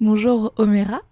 Bonjour Omera.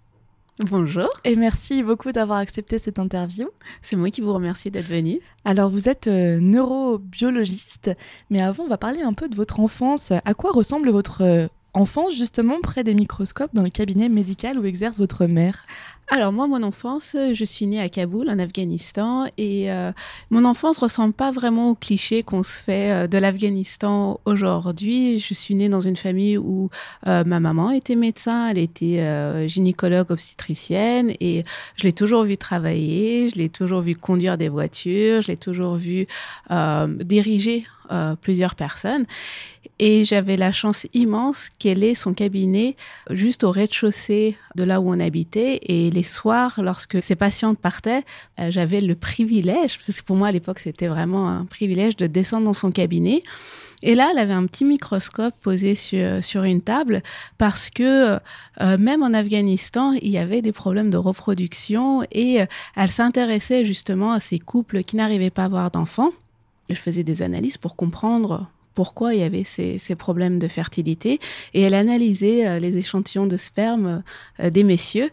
Bonjour. Et merci beaucoup d'avoir accepté cette interview. C'est moi qui vous remercie d'être venu. Alors vous êtes euh, neurobiologiste, mais avant on va parler un peu de votre enfance. À quoi ressemble votre euh, enfance justement près des microscopes dans le cabinet médical où exerce votre mère? Alors moi, mon enfance, je suis née à Kaboul, en Afghanistan, et euh, mon enfance ressemble pas vraiment au cliché qu'on se fait euh, de l'Afghanistan aujourd'hui. Je suis née dans une famille où euh, ma maman était médecin, elle était gynécologue obstétricienne, et je l'ai toujours vu travailler, je l'ai toujours vu conduire des voitures, je l'ai toujours vu diriger plusieurs personnes. Et j'avais la chance immense qu'elle ait son cabinet juste au rez-de-chaussée de là où on habitait. Et les soirs, lorsque ses patientes partaient, euh, j'avais le privilège, parce que pour moi à l'époque c'était vraiment un privilège de descendre dans son cabinet. Et là, elle avait un petit microscope posé sur, sur une table parce que euh, même en Afghanistan, il y avait des problèmes de reproduction et euh, elle s'intéressait justement à ces couples qui n'arrivaient pas à avoir d'enfants. Je faisais des analyses pour comprendre pourquoi il y avait ces, problèmes de fertilité. Et elle analysait euh, les échantillons de sperme euh, des messieurs.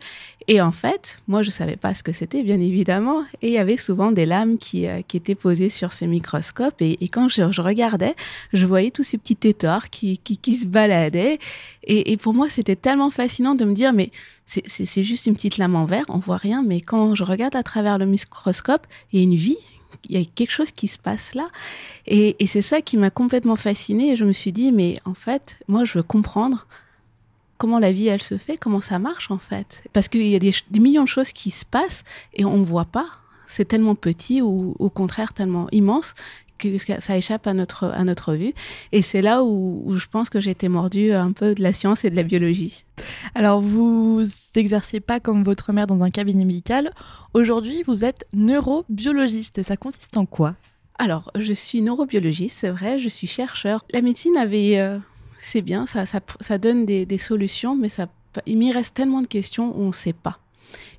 Et en fait moi je savais pas ce que c'était bien évidemment. Et il y avait souvent des lames qui, euh, qui étaient posées sur ces microscopes. Et, quand je, regardais je voyais tous ces petits tétards qui, qui, se baladaient. Et, et pour moi c'était tellement fascinant de me dire mais c'est juste une petite lame en verre on voit rien. Mais quand je regarde à travers le microscope il y a une vie il y a quelque chose qui se passe là. Et, c'est ça qui m'a complètement fascinée. Et je me suis dit, mais en fait, moi, je veux comprendre comment la vie, elle se fait, comment ça marche, en fait. Parce qu'il y a des, millions de choses qui se passent et on ne voit pas. C'est tellement petit ou au contraire tellement immense que ça échappe à notre, à notre vue. Et c'est là où, je pense que j'ai été mordue un peu de la science et de la biologie. Alors, vous n'exercez pas comme votre mère dans un cabinet médical. Aujourd'hui, vous êtes neurobiologiste. Ça consiste en quoi? Alors, je suis neurobiologiste, c'est vrai, je suis chercheur. La médecine avait... Euh, c'est bien, ça, ça, ça donne des, des, solutions, mais ça, il m'y reste tellement de questions où on ne sait pas.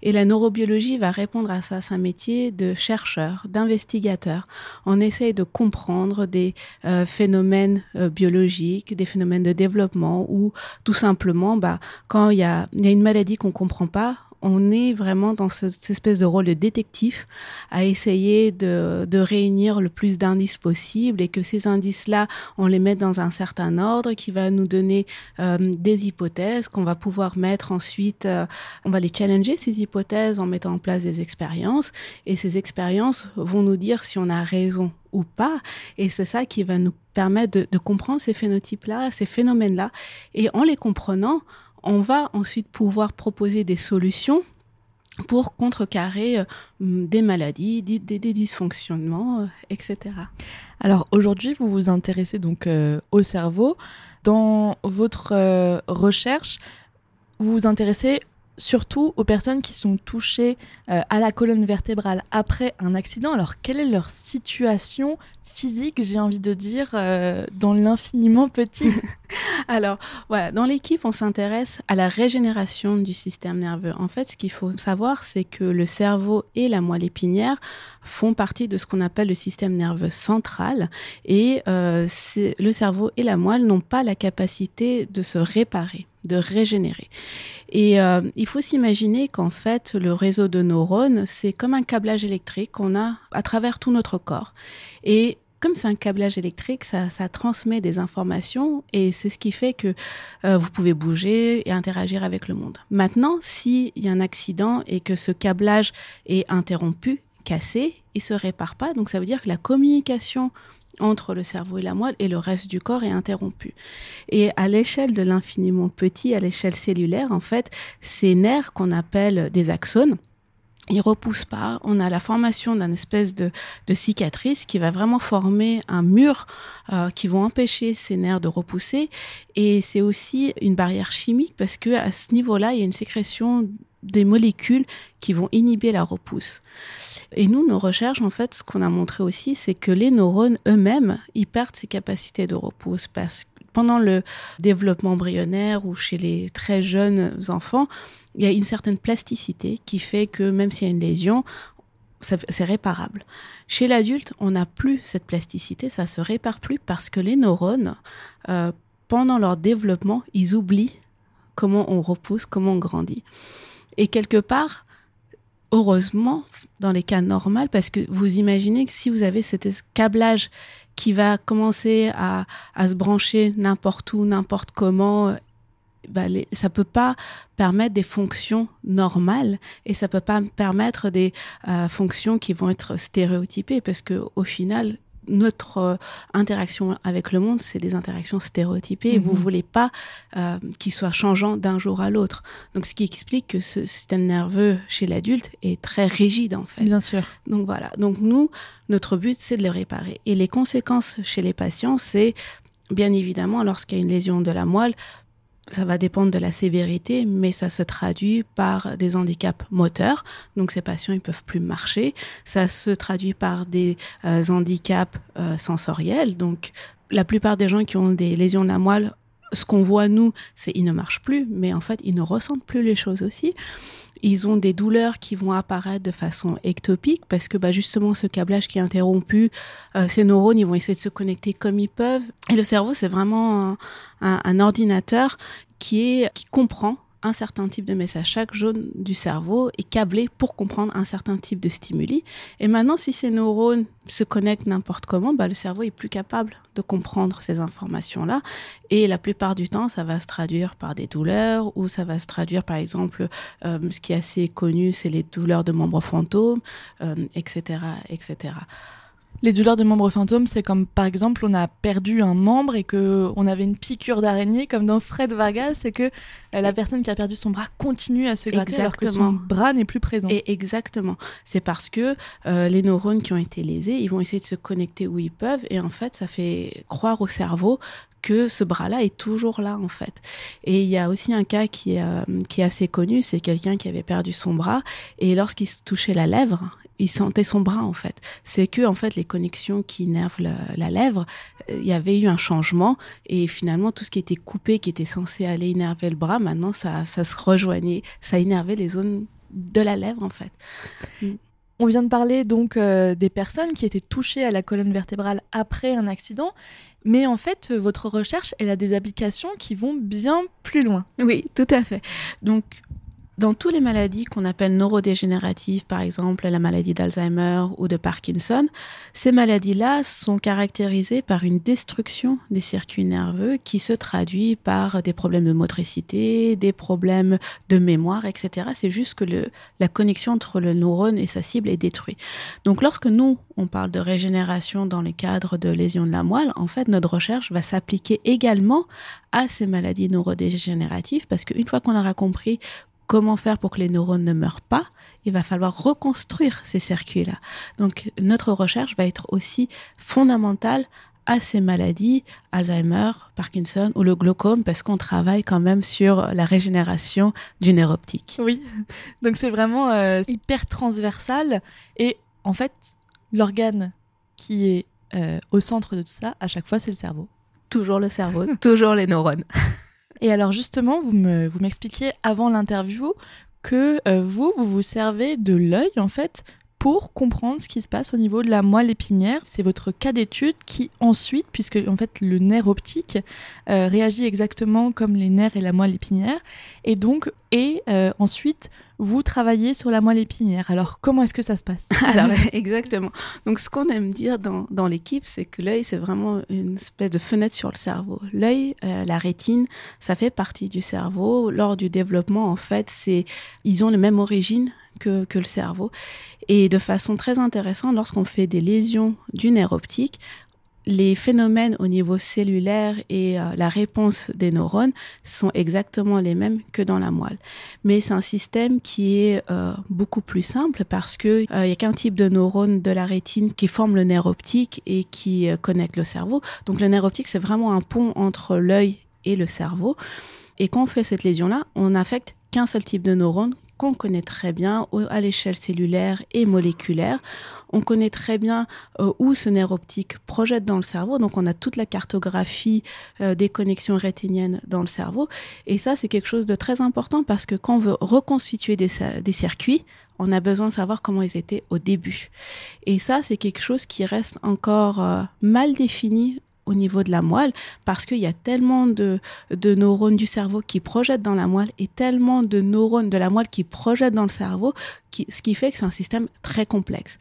Et la neurobiologie va répondre à ça. C'est un métier de chercheur, d'investigateur. On essaye de comprendre des euh, phénomènes euh, biologiques, des phénomènes de développement ou tout simplement, bah, quand il y a, y a une maladie qu'on comprend pas, on est vraiment dans cette espèce de rôle de détective à essayer de, réunir le plus d'indices possible et que ces indices-là, on les met dans un certain ordre qui va nous donner euh, des hypothèses qu'on va pouvoir mettre ensuite, euh, on va les challenger ces hypothèses en mettant en place des expériences et ces expériences vont nous dire si on a raison ou pas. Et c'est ça qui va nous permettre de, de comprendre ces phénotypes-là, ces phénomènes-là. Et en les comprenant, on va ensuite pouvoir proposer des solutions pour contrecarrer euh, des maladies, des, dysfonctionnements, euh, etc. Alors aujourd'hui, vous vous intéressez donc euh, au cerveau. Dans votre recherche, vous vous intéressez surtout aux personnes qui sont touchées à la colonne vertébrale après un accident. Alors quelle est leur situation physique, j'ai envie de dire, dans l'infiniment petit Alors, voilà, dans l'équipe, on s'intéresse à la régénération du système nerveux. En fait, ce qu'il faut savoir, c'est que le cerveau et la moelle épinière font partie de ce qu'on appelle le système nerveux central. Et euh, le cerveau et la moelle n'ont pas la capacité de se réparer de régénérer. Et euh, il faut s'imaginer qu'en fait, le réseau de neurones, c'est comme un câblage électrique qu'on a à travers tout notre corps. Et comme c'est un câblage électrique, ça, transmet des informations et c'est ce qui fait que euh, vous pouvez bouger et interagir avec le monde. Maintenant, s'il y a un accident et que ce câblage est interrompu, cassé, il se répare pas. Donc ça veut dire que la communication entre le cerveau et la moelle et le reste du corps est interrompue. Et à l'échelle de l'infiniment petit, à l'échelle cellulaire, en fait, ces nerfs qu'on appelle des axones, il repousse pas. On a la formation d'un espèce de, de, cicatrice qui va vraiment former un mur euh, qui vont empêcher ces nerfs de repousser. Et c'est aussi une barrière chimique parce que à ce niveau-là, il y a une sécrétion des molécules qui vont inhiber la repousse. Et nous, nos recherches, en fait, ce qu'on a montré aussi, c'est que les neurones eux-mêmes, ils perdent ces capacités de repousse parce que pendant le développement embryonnaire ou chez les très jeunes enfants, il y a une certaine plasticité qui fait que même s'il y a une lésion, c'est réparable. Chez l'adulte, on n'a plus cette plasticité, ça se répare plus parce que les neurones, euh, pendant leur développement, ils oublient comment on repousse, comment on grandit. Et quelque part, heureusement, dans les cas normaux, parce que vous imaginez que si vous avez cet câblage qui va commencer à, se brancher n'importe où, n'importe comment, bah, ça peut pas permettre des fonctions normales et ça peut pas permettre des euh, fonctions qui vont être stéréotypées parce que au final notre euh, interaction avec le monde, c'est des interactions stéréotypées. Et vous mhm. voulez pas euh, qu'ils soient changeants d'un jour à l'autre. Donc, ce qui explique que ce système nerveux chez l'adulte est très rigide, en fait. Bien sûr. Donc, voilà. Donc, nous, notre but, c'est de le réparer. Et les conséquences chez les patients, c'est bien évidemment, lorsqu'il y a une lésion de la moelle, ça va dépendre de la sévérité, mais ça se traduit par des handicaps moteurs. Donc ces patients ils peuvent plus marcher. Ça se traduit par des euh, handicaps euh, sensoriels. Donc la plupart des gens qui ont des lésions de la moelle, ce qu'on voit nous, c'est ils ne marchent plus, mais en fait ils ne ressentent plus les choses aussi. Ils ont des douleurs qui vont apparaître de façon ectopique parce que bah, justement ce câblage qui est interrompu, euh, ces neurones ils vont essayer de se connecter comme ils peuvent. Et le cerveau c'est vraiment un, un, ordinateur qui est qui comprend un certain type de message. Chaque jaune du cerveau est câblé pour comprendre un certain type de stimuli. Et maintenant, si ces neurones se connectent n'importe comment, bah, le cerveau est plus capable de comprendre ces informations-là. Et la plupart du temps, ça va se traduire par des douleurs ou ça va se traduire, par exemple, euh, ce qui est assez connu, c'est les douleurs de membres fantômes, euh, etc., etc. Les douleurs de membres fantômes, c'est comme par exemple on a perdu un membre et que on avait une piqûre d'araignée comme dans Fred Vargas et que euh, la personne qui a perdu son bras continue à se gratter alors que son bras n'est plus présent. Et exactement. C'est parce que euh, les neurones qui ont été lésés, ils vont essayer de se connecter où ils peuvent et en fait ça fait croire au cerveau que ce bras-là est toujours là en fait. Et il y a aussi un cas qui est, euh, qui est assez connu, c'est quelqu'un qui avait perdu son bras et lorsqu'il se touchait la lèvre, il sentait son bras en fait. C'est que en fait les connexions qui nervent la, lèvre, euh, il y avait eu un changement et finalement tout ce qui était coupé, qui était censé aller énerver le bras, maintenant ça, ça se rejoignait, ça énervait les zones de la lèvre en fait. Mm. On vient de parler donc euh, des personnes qui étaient touchées à la colonne vertébrale après un accident, mais en fait votre recherche elle a des applications qui vont bien plus loin. Oui, tout à fait. Donc dans toutes les maladies qu'on appelle neurodégénératives, par exemple la maladie d'Alzheimer ou de Parkinson, ces maladies-là sont caractérisées par une destruction des circuits nerveux qui se traduit par des problèmes de motricité, des problèmes de mémoire, etc. C'est juste que la connexion entre le neurone et sa cible est détruite. Donc lorsque nous, on parle de régénération dans le cadre de lésions de la moelle, en fait, notre recherche va s'appliquer également à ces maladies neurodégénératives parce qu'une fois qu'on aura compris comment faire pour que les neurones ne meurent pas, il va falloir reconstruire ces circuits-là. Donc notre recherche va être aussi fondamentale à ces maladies, Alzheimer, Parkinson ou le glaucome, parce qu'on travaille quand même sur la régénération du nerf optique. Oui, donc c'est vraiment euh, hyper transversal et en fait, l'organe qui est euh, au centre de tout ça, à chaque fois, c'est le cerveau. Toujours le cerveau, toujours les neurones. Et alors justement, vous me vous m'expliquiez avant l'interview que euh, vous vous vous servez de l'œil en fait pour comprendre ce qui se passe au niveau de la moelle épinière. C'est votre cas d'étude qui ensuite, puisque en fait le nerf optique euh, réagit exactement comme les nerfs et la moelle épinière, et donc et euh, ensuite vous travaillez sur la moelle épinière. Alors comment est-ce que ça se passe? Alors exactement. Donc ce qu'on aime dire dans, dans l'équipe, c'est que l'œil c'est vraiment une espèce de fenêtre sur le cerveau. L'œil, euh, la rétine, ça fait partie du cerveau. Lors du développement, en fait, c'est ils ont la même origine que, le cerveau. Et de façon très intéressante, lorsqu'on fait des lésions du nerf optique, les phénomènes au niveau cellulaire et euh, la réponse des neurones sont exactement les mêmes que dans la moelle. Mais c'est un système qui est euh, beaucoup plus simple parce que il euh, y a qu'un type de neurone de la rétine qui forme le nerf optique et qui connecte le cerveau. Donc le nerf optique c'est vraiment un pont entre l'œil et le cerveau. Et quand on fait cette lésion-là, on n'affecte qu'un seul type de neurone qu'on connaît très bien à l'échelle cellulaire et moléculaire. On connaît très bien euh, où ce nerf optique projette dans le cerveau. Donc, on a toute la cartographie euh, des connexions rétiniennes dans le cerveau. Et ça, c'est quelque chose de très important parce que quand on veut reconstituer des, circuits, on a besoin de savoir comment ils étaient au début. Et ça, c'est quelque chose qui reste encore euh, mal défini au niveau de la moelle parce qu'il y a tellement de, de neurones du cerveau qui projettent dans la moelle et tellement de neurones de la moelle qui projettent dans le cerveau, qui, ce qui fait que c'est un système très complexe.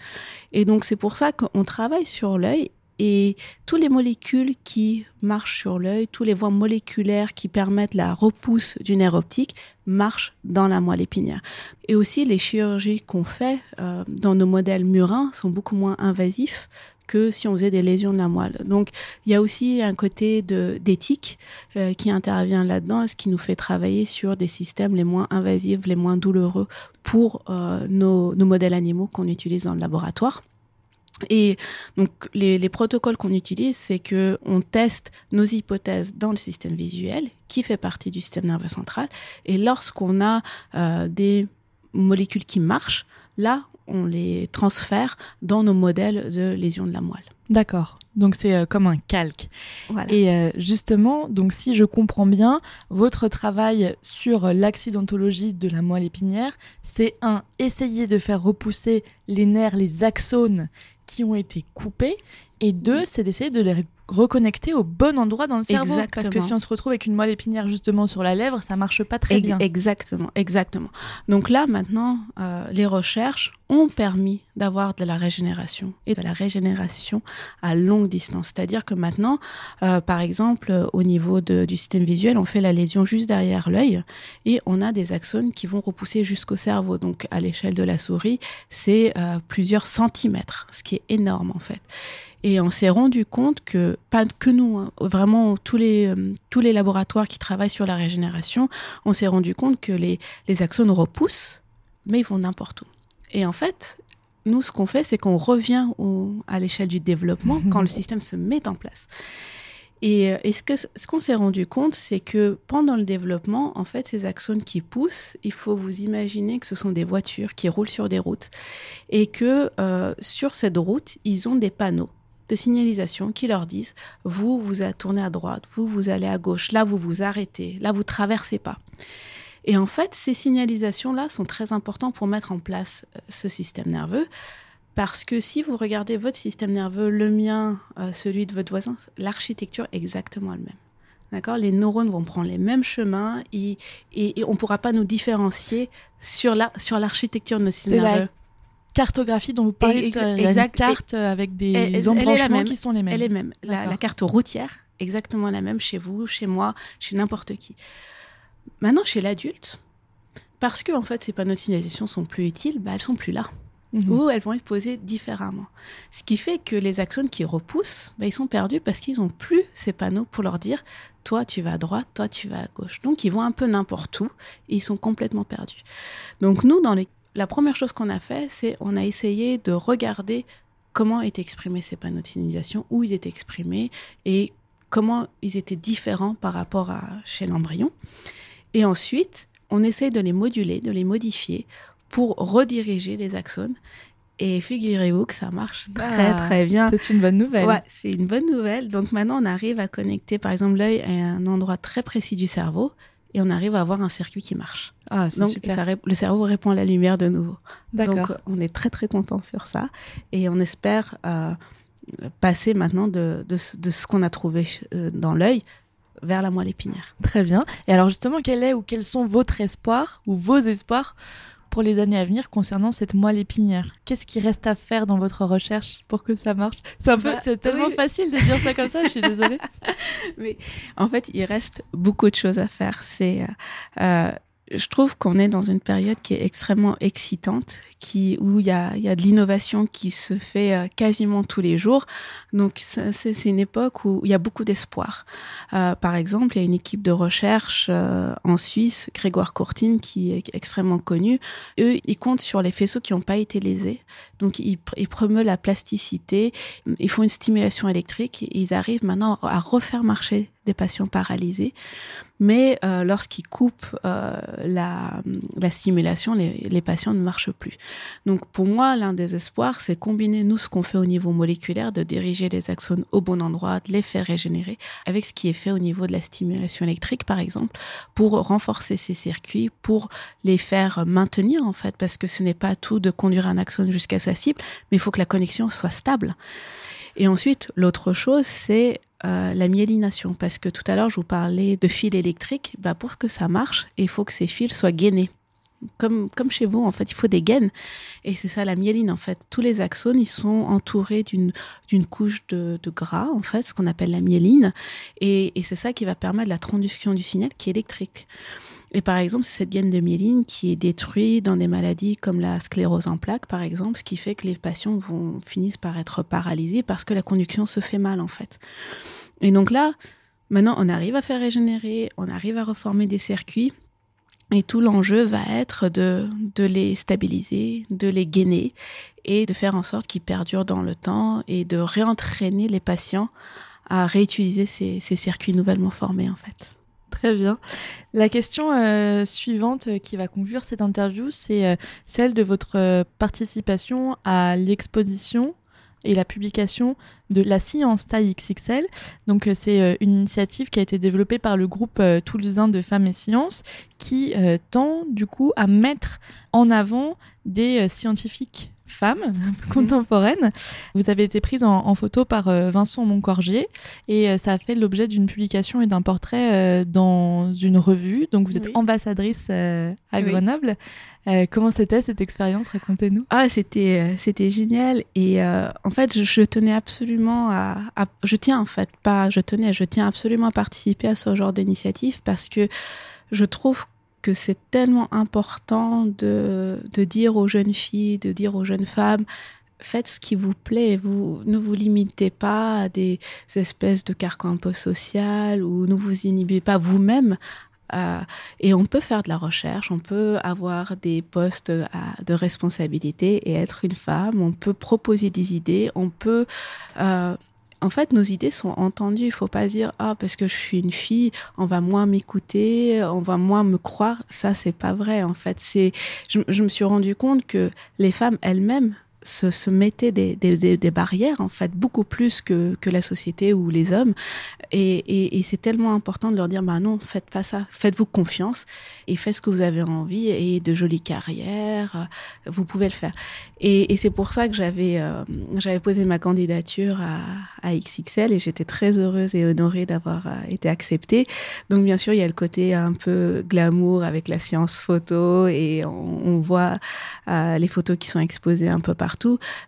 Et donc c'est pour ça qu'on travaille sur l'œil et toutes les molécules qui marchent sur l'œil, tous les voies moléculaires qui permettent la repousse du nerf optique marchent dans la moelle épinière. Et aussi, les chirurgies qu'on fait euh, dans nos modèles murins sont beaucoup moins invasifs que si on faisait des lésions de la moelle. Donc, il y a aussi un côté d'éthique euh, qui intervient là-dedans, ce qui nous fait travailler sur des systèmes les moins invasifs, les moins douloureux pour euh, nos, modèles animaux qu'on utilise dans le laboratoire. Et donc les, protocoles qu'on utilise, c'est que on teste nos hypothèses dans le système visuel, qui fait partie du système nerveux central. Et lorsqu'on a euh, des molécules qui marchent, là, on les transfère dans nos modèles de lésions de la moelle. D'accord. Donc c'est euh, comme un calque. Et euh, justement, donc si je comprends bien, votre travail sur l'accidentologie de la moelle épinière, c'est un essayer de faire repousser les nerfs, les axones qui ont été coupés. Et deux, c'est d'essayer de les reconnecter au bon endroit dans le cerveau. Parce que si on se retrouve avec une moelle épinière justement sur la lèvre, ça marche pas très bien. Exactement, exactement. Donc là, maintenant, euh, les recherches ont permis d'avoir de la régénération et de la régénération à longue distance. C'est-à-dire que maintenant, euh, par exemple, au niveau de, du système visuel, on fait la lésion juste derrière l'œil et on a des axones qui vont repousser jusqu'au cerveau. Donc à l'échelle de la souris, c'est euh, plusieurs centimètres, ce qui est énorme en fait. Et on s'est rendu compte que, pas que nous, hein, vraiment tous les, euh, tous les laboratoires qui travaillent sur la régénération, on s'est rendu compte que les, les axones repoussent, mais ils vont n'importe où. Et en fait, nous, ce qu'on fait, c'est qu'on revient à l'échelle du développement quand le système se met en place. Et, euh, et ce qu'on ce qu'on s'est rendu compte, c'est que pendant le développement, en fait, ces axones qui poussent, il faut vous imaginer que ce sont des voitures qui roulent sur des routes et que euh, sur cette route, ils ont des panneaux de signalisation qui leur disent vous vous tourné à droite, vous vous allez à gauche, là vous vous arrêtez, là vous traversez pas. Et en fait, ces signalisations là sont très importantes pour mettre en place euh, ce système nerveux parce que si vous regardez votre système nerveux, le mien, euh, celui de votre voisin, l'architecture est exactement le même. D'accord? Les neurones vont prendre les mêmes chemins et, et, on ne pourra pas nous différencier sur l'architecture la, sur de nos systèmes nerveux cartographie dont vous parlez, exact, une carte avec des embranchements qui sont les mêmes. Elle est même. La, carte routière, exactement la même chez vous, chez moi, chez n'importe qui. Maintenant, chez l'adulte, parce que en fait ces panneaux de signalisation sont plus utiles, bah, elles sont plus là. Mhm. Ou elles vont être posées différemment. Ce qui fait que les axones qui repoussent, bah, ils sont perdus parce qu'ils n'ont plus ces panneaux pour leur dire toi tu vas à droite, toi tu vas à gauche. Donc ils vont un peu n'importe où et ils sont complètement perdus. Donc nous, dans les la première chose qu'on a fait, c'est on a essayé de regarder comment étaient exprimés ces panneaux de signalisation, où ils étaient exprimés et comment ils étaient différents par rapport à chez l'embryon. Et ensuite, on essaye de les moduler, de les modifier pour rediriger les axones. Et figurez-vous que ça marche très ah, très bien. C'est une bonne nouvelle. Ouais, c'est une bonne nouvelle. Donc maintenant, on arrive à connecter par exemple l'œil à un endroit très précis du cerveau et on arrive à avoir un circuit qui marche. Ah, c'est super. le cerveau répond à la lumière de nouveau. Donc, on est très, très content sur ça. Et on espère euh, passer maintenant de, de, ce qu'on a trouvé euh, dans l'œil vers la moelle épinière. Très bien. Et alors, justement, quel est ou quels sont votre espoir ou vos espoirs pour les années à venir concernant cette moelle épinière Qu'est-ce qui reste à faire dans votre recherche pour que ça marche? C'est bah, c'est tellement facile de dire ça comme ça. Je suis désolée. Mais en fait, il reste beaucoup de choses à faire. C'est euh, je trouve qu'on est dans une période qui est extrêmement excitante, qui où il y a, de l'innovation qui se fait euh, quasiment tous les jours. Donc c'est une époque où il y a beaucoup d'espoir. Euh, par exemple, il y a une équipe de recherche euh, en Suisse, Grégoire Courtine, qui est extrêmement connu. Eux, ils comptent sur les faisceaux qui n'ont pas été lésés. Donc ils, ils promeuvent la plasticité, ils font une stimulation électrique et ils arrivent maintenant à refaire marcher des patients paralysés. Mais euh, lorsqu'ils coupent euh, la, la, stimulation, les, les, patients ne marchent plus. Donc pour moi, l'un des espoirs, c'est combiner nous ce qu'on fait au niveau moléculaire, de diriger les axones au bon endroit, de les faire régénérer, avec ce qui est fait au niveau de la stimulation électrique, par exemple, pour renforcer ces circuits, pour les faire maintenir en fait, parce que ce n'est pas tout de conduire un axone jusqu'à sa cible, mais il faut que la connexion soit stable. Et ensuite, l'autre chose, c'est euh, la myélination. Parce que tout à l'heure, je vous parlais de fils électriques. Bah, pour que ça marche, il faut que ces fils soient gainés. Comme, comme chez vous, en fait, il faut des gaines. Et c'est ça la myéline, en fait. Tous les axones, ils sont entourés d'une, couche de, de, gras, en fait, ce qu'on appelle la myéline. Et, et c'est ça qui va permettre la traduction du signal qui est électrique. Et par exemple, c'est cette gaine de myéline qui est détruite dans des maladies comme la sclérose en plaques, par exemple, ce qui fait que les patients vont finissent par être paralysés parce que la conduction se fait mal, en fait. Et donc là, maintenant, on arrive à faire régénérer, on arrive à reformer des circuits. Et tout l'enjeu va être de, de les stabiliser, de les gainer et de faire en sorte qu'ils perdurent dans le temps et de réentraîner les patients à réutiliser ces, ces circuits nouvellement formés, en fait. Très bien. La question euh, suivante euh, qui va conclure cette interview, c'est euh, celle de votre participation à l'exposition et la publication de la science taille XXL. Donc c'est une initiative qui a été développée par le groupe toulousain de femmes et sciences qui tend du coup à mettre en avant des scientifiques femmes contemporaines. Vous avez été prise en, en photo par euh, Vincent Moncorgier et euh, ça a fait l'objet d'une publication et d'un portrait euh, dans une revue. Donc vous êtes Oui. ambassadrice à. Grenoble. Comment c'était cette expérience? Racontez-nous. Ah, c'était c'était génial et en fait je, je tenais absolument à, à- je tiens en fait pas je tenais je tiens absolument à participer à ce genre d'initiative parce que je trouve que c'est tellement important de de dire aux jeunes filles de dire aux jeunes femmes faites ce qui vous plaît vous ne vous limitez pas à des espèces de carcans un peu social ou ne vous inhibez pas vous-même euh, et on peut faire de la recherche, on peut avoir des postes de responsabilité et être une femme, on peut proposer des idées, on peut... euh, en fait, nos idées sont entendues. Il faut pas dire ah parce que je suis une fille, on va moins m'écouter, on va moins me croire. Ça c'est pas vrai. En fait, c'est je, je me suis rendu compte que les femmes elles-mêmes se, mettaient des, barrières en fait beaucoup plus que, la société ou les hommes. Et, c'est tellement important de leur dire bah non faites pas ça. Faites-vous confiance et faites ce que vous avez envie et de jolies carrières euh, vous pouvez le faire. Et, c'est pour ça que j'avais euh, posé ma candidature à, XXL et j'étais très heureuse et honorée d'avoir euh, été acceptée. Donc bien sûr il y a le côté un peu glamour avec la science photo et on, voit les photos qui sont exposées un peu partout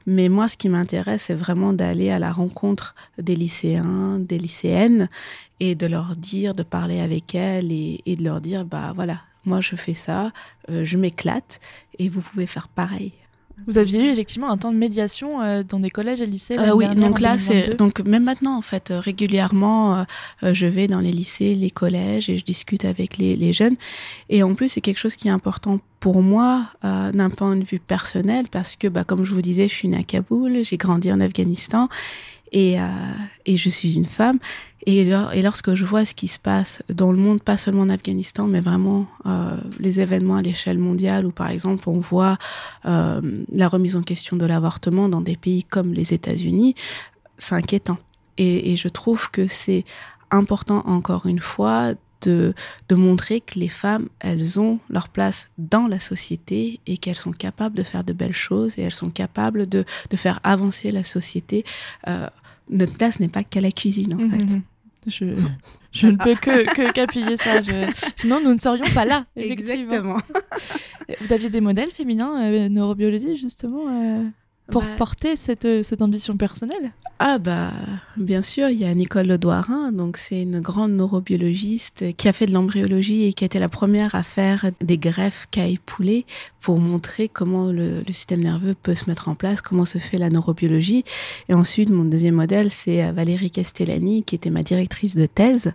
mais moi ce qui m'intéresse c'est vraiment d'aller à la rencontre des lycéens des lycéennes et de leur dire de parler avec elles et, de leur dire bah voilà moi je fais ça euh, je m'éclate et vous pouvez faire pareil Vous aviez eu effectivement un temps de médiation euh, dans des collèges et lycées. Euh, oui, donc là, c'est 2022. donc même maintenant en fait euh, régulièrement, euh, je vais dans les lycées, les collèges et je discute avec les, les jeunes. Et en plus, c'est quelque chose qui est important pour moi d'un point de vue personnel parce que, bah, comme je vous disais, je suis née à Kaboul, j'ai grandi en Afghanistan et euh, et je suis une femme. Et, lor- et lorsque je vois ce qui se passe dans le monde, pas seulement en Afghanistan, mais vraiment euh, les événements à l'échelle mondiale, où par exemple on voit euh, la remise en question de l'avortement dans des pays comme les États-Unis, c'est inquiétant. Et, je trouve que c'est important, encore une fois, de, montrer que les femmes, elles ont leur place dans la société et qu'elles sont capables de faire de belles choses et elles sont capables de, faire avancer la société. Notre place n'est pas qu'à la cuisine, en fait. Mhm. Je, je ne peux que que- qu'appuyer ça. Je... Sinon, nous ne serions pas là. Effectivement. Vous aviez des modèles féminins euh, neurobiologie justement euh, pour Bah, porter cette, euh, cette ambition personnelle. Ah bah bien sûr, il y a Nicole Ledouarin, donc c'est une grande neurobiologiste qui a fait de l'embryologie et qui a été la première à faire des greffes caille poulet pour montrer comment le, le système nerveux peut se mettre en place, comment se fait la neurobiologie. Et ensuite, mon deuxième modèle, c'est euh, Valérie Castellani, qui était ma directrice de thèse.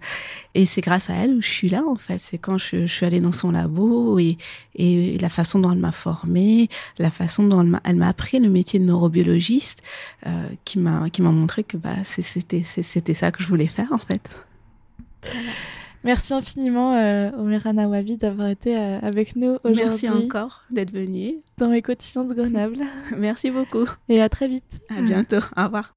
Et c'est grâce à elle où je suis là, en fait. C'est quand je, je suis allée dans son labo et, et la façon dont elle m'a formée, la façon dont elle m'a appris le métier neurobiologiste, euh, qui m'a qui m'a montré que bah c'était c'était ça que je voulais faire en fait. Merci infiniment, euh, Omera Nawabi, d'avoir été euh, avec nous Merci aujourd'hui encore d'être venu. dans les quotidiens de Grenoble. Merci beaucoup. Et à très vite. À bientôt. Au revoir.